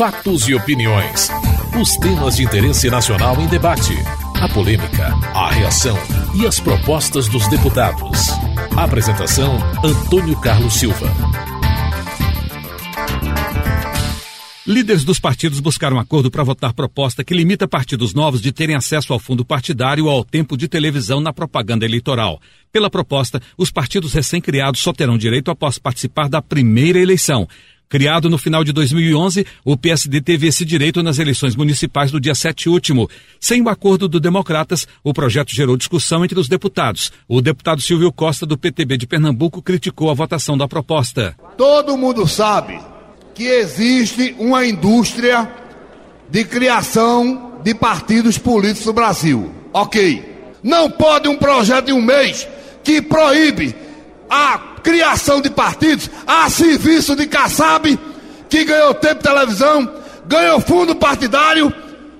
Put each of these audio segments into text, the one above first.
Fatos e opiniões. Os temas de interesse nacional em debate. A polêmica, a reação e as propostas dos deputados. Apresentação: Antônio Carlos Silva. Líderes dos partidos buscaram um acordo para votar proposta que limita partidos novos de terem acesso ao fundo partidário ou ao tempo de televisão na propaganda eleitoral. Pela proposta, os partidos recém-criados só terão direito após participar da primeira eleição. Criado no final de 2011, o PSD teve esse direito nas eleições municipais do dia 7 último. Sem o acordo do Democratas, o projeto gerou discussão entre os deputados. O deputado Silvio Costa, do PTB de Pernambuco, criticou a votação da proposta. Todo mundo sabe que existe uma indústria de criação de partidos políticos no Brasil. Ok. Não pode um projeto de um mês que proíbe a criação de partidos, a serviço de Kassab, que ganhou tempo de televisão, ganhou fundo partidário,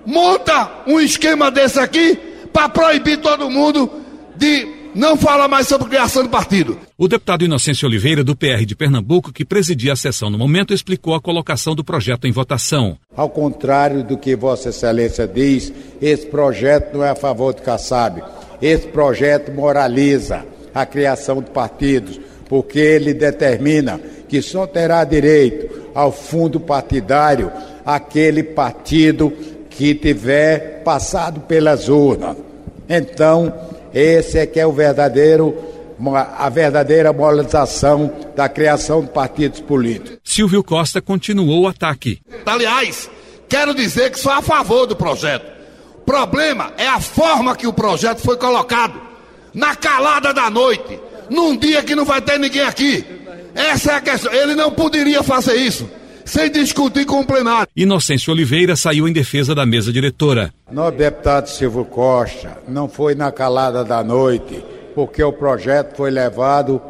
monta um esquema desse aqui para proibir todo mundo de não falar mais sobre criação de partido. O deputado Inocêncio Oliveira, do PR de Pernambuco, que presidia a sessão no momento, explicou a colocação do projeto em votação. Ao contrário do que Vossa Excelência diz, esse projeto não é a favor de Kassab. Esse projeto moraliza a criação de partidos porque ele determina que só terá direito ao fundo partidário aquele partido que tiver passado pelas urnas. Então, esse é que é o verdadeiro a verdadeira moralização da criação de partidos políticos. Silvio Costa continuou o ataque. Aliás, quero dizer que sou a favor do projeto. O problema é a forma que o projeto foi colocado. Na calada da noite, num dia que não vai ter ninguém aqui. Essa é a questão. Ele não poderia fazer isso sem discutir com o plenário. Inocêncio Oliveira saiu em defesa da mesa diretora. Nosso deputado Silvio Costa não foi na calada da noite, porque o projeto foi levado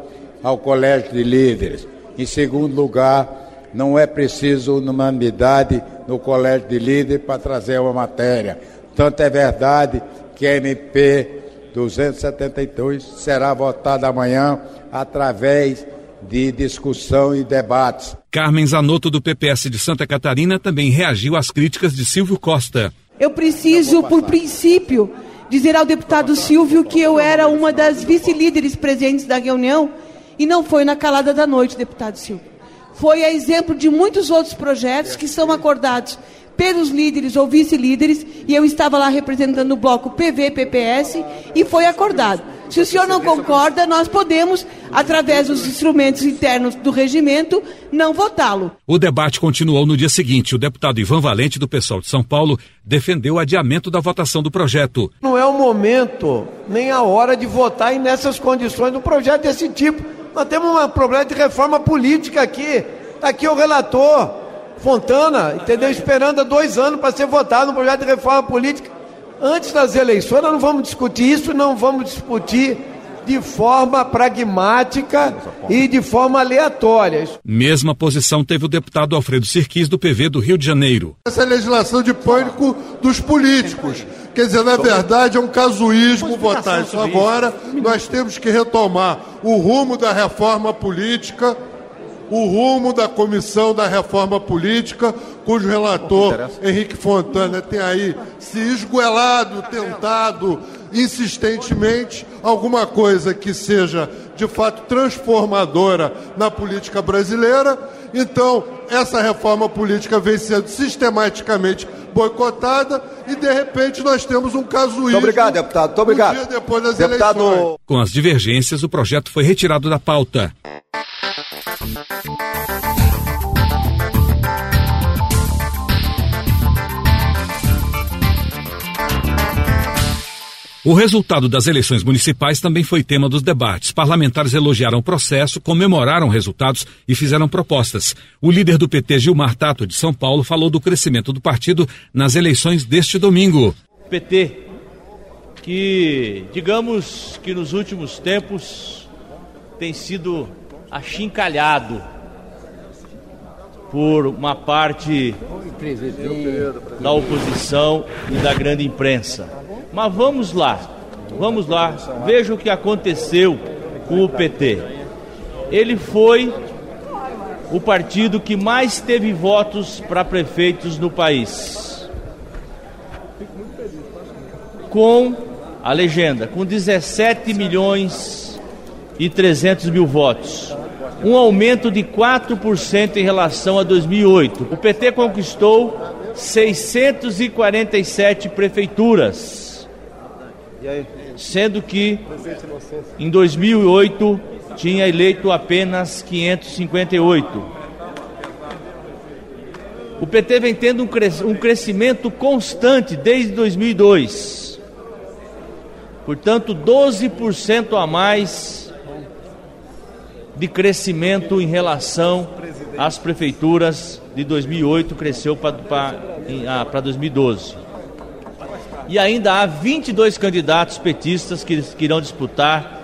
ao Colégio de Líderes. Em segundo lugar, não é preciso unanimidade no Colégio de Líderes para trazer uma matéria. Tanto é verdade que a MP 272 será votada amanhã através de discussão e debates. Carmen Zanotto, do PPS de Santa Catarina, também reagiu às críticas de Silvio Costa. Eu preciso, por princípio, dizer ao deputado Silvio que eu era uma das vice-líderes presentes da reunião e não foi na calada da noite, deputado Silvio. Foi a exemplo de muitos outros projetos que são acordados pelos líderes ou vice-líderes, e eu estava lá representando o bloco PV-PPS, e foi acordado. Se o senhor não concorda, nós podemos, através dos instrumentos internos do regimento, não votá-lo. O debate continuou no dia seguinte. O deputado Ivan Valente, do pessoal de São Paulo, defendeu o adiamento da votação do projeto. Não é o momento, nem a hora de votar nessas condições um projeto desse tipo. Nós temos um problema de reforma política aqui. Está aqui o relator. Fontana, entendeu? Esperando há dois anos para ser votado um projeto de reforma política. Antes das eleições, nós não vamos discutir isso, não vamos discutir de forma pragmática e de forma aleatória. Mesma posição teve o deputado Alfredo Sirquis, do PV do Rio de Janeiro. Essa é legislação de pânico dos políticos. Quer dizer, na verdade, é um casuísmo votar isso agora. Nós temos que retomar o rumo da reforma política o rumo da Comissão da Reforma Política, cujo relator Henrique Fontana tem aí se esguelado, tentado insistentemente alguma coisa que seja de fato transformadora na política brasileira. Então, essa reforma política vem sendo sistematicamente boicotada e de repente nós temos um caso Muito obrigado, deputado. Muito obrigado. Um dia depois das deputado... eleições. Com as divergências, o projeto foi retirado da pauta. O resultado das eleições municipais também foi tema dos debates. Parlamentares elogiaram o processo, comemoraram resultados e fizeram propostas. O líder do PT, Gilmar Tato, de São Paulo, falou do crescimento do partido nas eleições deste domingo. PT, que digamos que nos últimos tempos tem sido achincalhado por uma parte da oposição e da grande imprensa mas vamos lá, vamos lá, veja o que aconteceu com o PT. Ele foi o partido que mais teve votos para prefeitos no país. Com a legenda, com 17 milhões e 300 mil votos. Um aumento de 4% em relação a 2008. O PT conquistou 647 prefeituras. Sendo que em 2008 tinha eleito apenas 558. O PT vem tendo um crescimento constante desde 2002. Portanto, 12% a mais de crescimento em relação às prefeituras de 2008, cresceu para 2012. E ainda há 22 candidatos petistas que, que irão disputar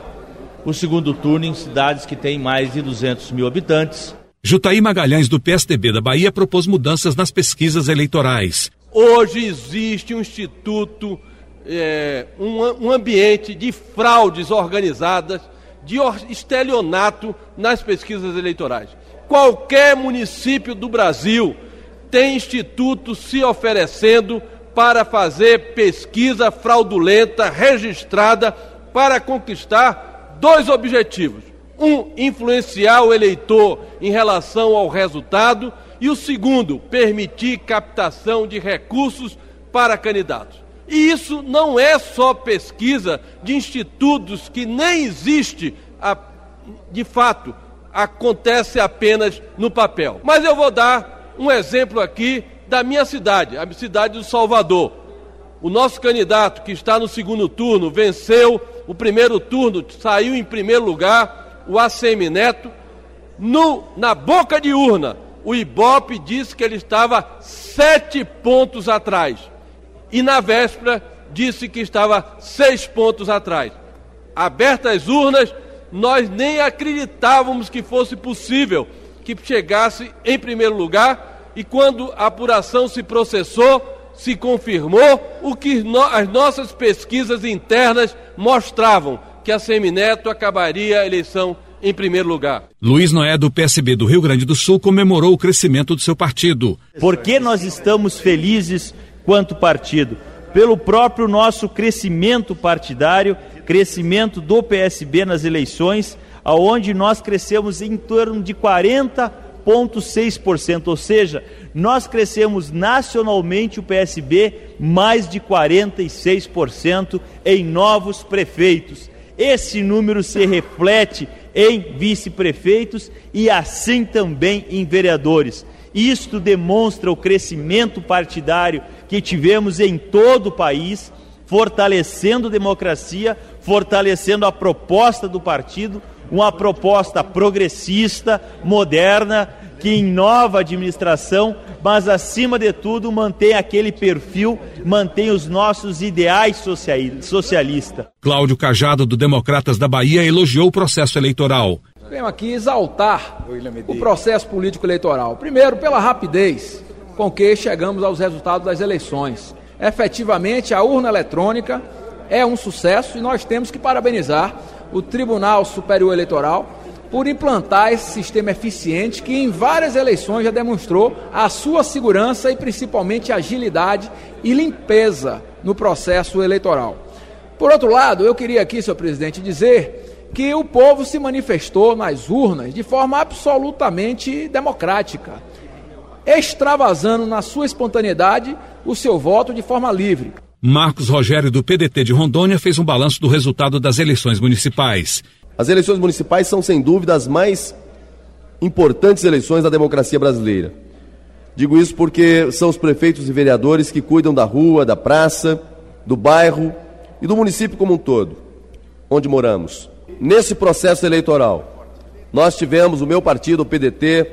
o segundo turno em cidades que têm mais de 200 mil habitantes. Jutaí Magalhães, do PSDB da Bahia, propôs mudanças nas pesquisas eleitorais. Hoje existe um instituto, é, um, um ambiente de fraudes organizadas, de estelionato nas pesquisas eleitorais. Qualquer município do Brasil tem instituto se oferecendo para fazer pesquisa fraudulenta registrada para conquistar dois objetivos. Um, influenciar o eleitor em relação ao resultado, e o segundo, permitir captação de recursos para candidatos. E isso não é só pesquisa de institutos que nem existe a, de fato, acontece apenas no papel. Mas eu vou dar um exemplo aqui da minha cidade, a cidade do Salvador. O nosso candidato que está no segundo turno venceu o primeiro turno, saiu em primeiro lugar o ACM Neto. No, na boca de urna, o Ibope disse que ele estava sete pontos atrás. E na véspera disse que estava seis pontos atrás. Abertas as urnas, nós nem acreditávamos que fosse possível que chegasse em primeiro lugar. E quando a apuração se processou, se confirmou o que no, as nossas pesquisas internas mostravam, que a Semineto acabaria a eleição em primeiro lugar. Luiz Noé, do PSB do Rio Grande do Sul, comemorou o crescimento do seu partido. Por que nós estamos felizes quanto partido? Pelo próprio nosso crescimento partidário, crescimento do PSB nas eleições, aonde nós crescemos em torno de 40,6%, ou seja, nós crescemos nacionalmente o PSB mais de 46% em novos prefeitos. Esse número se reflete em vice-prefeitos e assim também em vereadores. Isto demonstra o crescimento partidário que tivemos em todo o país, fortalecendo a democracia, fortalecendo a proposta do partido, uma proposta progressista, moderna, que inova a administração, mas acima de tudo mantém aquele perfil, mantém os nossos ideais socialistas. Cláudio Cajado, do Democratas da Bahia, elogiou o processo eleitoral. Venho aqui exaltar o processo político eleitoral. Primeiro, pela rapidez com que chegamos aos resultados das eleições. Efetivamente, a urna eletrônica é um sucesso e nós temos que parabenizar o Tribunal Superior Eleitoral por implantar esse sistema eficiente que em várias eleições já demonstrou a sua segurança e principalmente agilidade e limpeza no processo eleitoral. Por outro lado, eu queria aqui, senhor presidente, dizer que o povo se manifestou nas urnas de forma absolutamente democrática, extravasando na sua espontaneidade o seu voto de forma livre. Marcos Rogério, do PDT de Rondônia, fez um balanço do resultado das eleições municipais. As eleições municipais são, sem dúvida, as mais importantes eleições da democracia brasileira. Digo isso porque são os prefeitos e vereadores que cuidam da rua, da praça, do bairro e do município como um todo, onde moramos. Nesse processo eleitoral, nós tivemos, o meu partido, o PDT,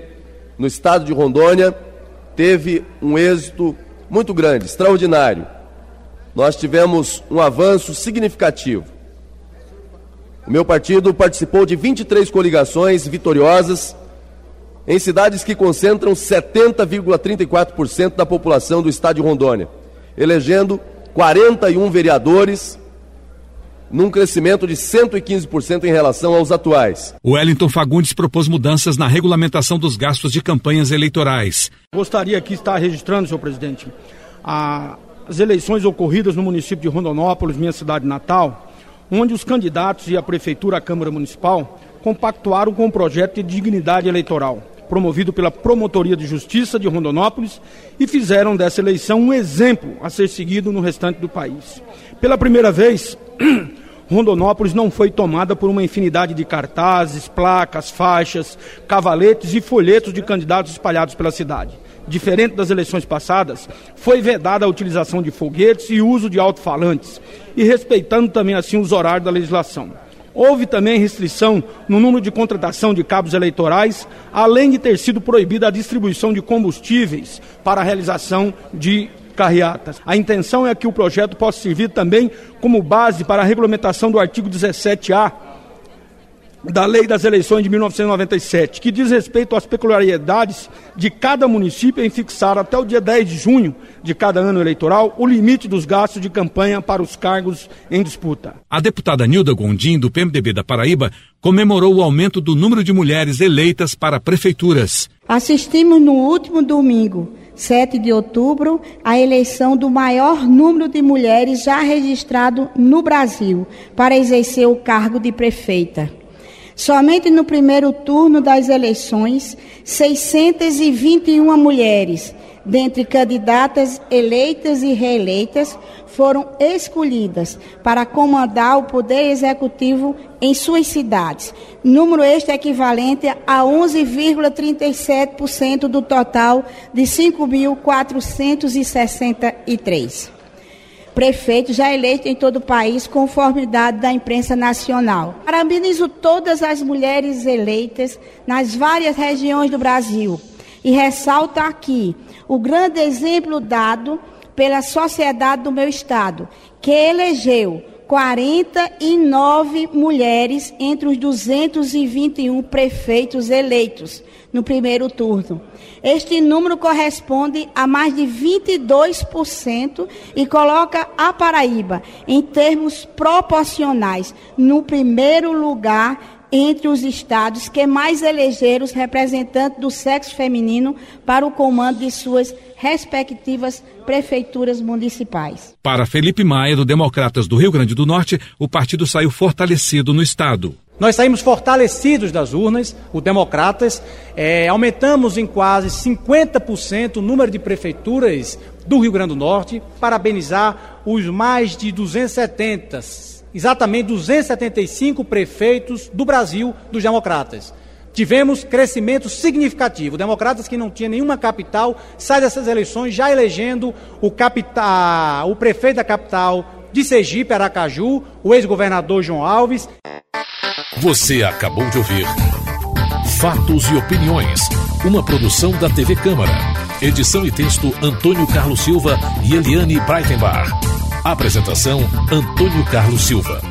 no estado de Rondônia, teve um êxito muito grande, extraordinário. Nós tivemos um avanço significativo. O meu partido participou de 23 coligações vitoriosas em cidades que concentram 70,34% da população do estado de Rondônia, elegendo 41 vereadores, num crescimento de 115% em relação aos atuais. O Wellington Fagundes propôs mudanças na regulamentação dos gastos de campanhas eleitorais. Gostaria aqui de estar registrando, senhor presidente, as eleições ocorridas no município de Rondonópolis, minha cidade natal, onde os candidatos e a prefeitura, a Câmara Municipal, compactuaram com o projeto de dignidade eleitoral, promovido pela Promotoria de Justiça de Rondonópolis, e fizeram dessa eleição um exemplo a ser seguido no restante do país. Pela primeira vez, Rondonópolis não foi tomada por uma infinidade de cartazes, placas, faixas, cavaletes e folhetos de candidatos espalhados pela cidade. Diferente das eleições passadas, foi vedada a utilização de foguetes e uso de alto-falantes, e respeitando também assim os horários da legislação. Houve também restrição no número de contratação de cabos eleitorais, além de ter sido proibida a distribuição de combustíveis para a realização de carreatas. A intenção é que o projeto possa servir também como base para a regulamentação do artigo 17A da Lei das Eleições de 1997, que diz respeito às peculiaridades de cada município em fixar até o dia 10 de junho de cada ano eleitoral o limite dos gastos de campanha para os cargos em disputa. A deputada Nilda Gondim, do PMDB da Paraíba, comemorou o aumento do número de mulheres eleitas para prefeituras. Assistimos no último domingo 7 de outubro, a eleição do maior número de mulheres já registrado no Brasil para exercer o cargo de prefeita. Somente no primeiro turno das eleições, 621 mulheres, dentre candidatas eleitas e reeleitas, foram escolhidas para comandar o poder executivo em suas cidades. Número este equivalente a 11,37% do total de 5.463 prefeitos já eleitos em todo o país, conformidade da imprensa nacional. Parabenizo todas as mulheres eleitas nas várias regiões do Brasil e ressalto aqui o grande exemplo dado pela sociedade do meu estado, que elegeu 49 mulheres entre os 221 prefeitos eleitos no primeiro turno. Este número corresponde a mais de 22% e coloca a Paraíba, em termos proporcionais, no primeiro lugar entre os estados que mais elegeram os representantes do sexo feminino para o comando de suas respectivas prefeituras municipais. Para Felipe Maia, do Democratas do Rio Grande do Norte, o partido saiu fortalecido no estado. Nós saímos fortalecidos das urnas, o Democratas, é, aumentamos em quase 50% o número de prefeituras do Rio Grande do Norte, parabenizar os mais de 270 exatamente 275 prefeitos do Brasil dos democratas. Tivemos crescimento significativo. Democratas que não tinha nenhuma capital sai dessas eleições já elegendo o, o prefeito da capital de Sergipe, Aracaju, o ex-governador João Alves. Você acabou de ouvir Fatos e Opiniões, uma produção da TV Câmara. Edição e texto Antônio Carlos Silva e Eliane Breitenbach. Apresentação: Antônio Carlos Silva.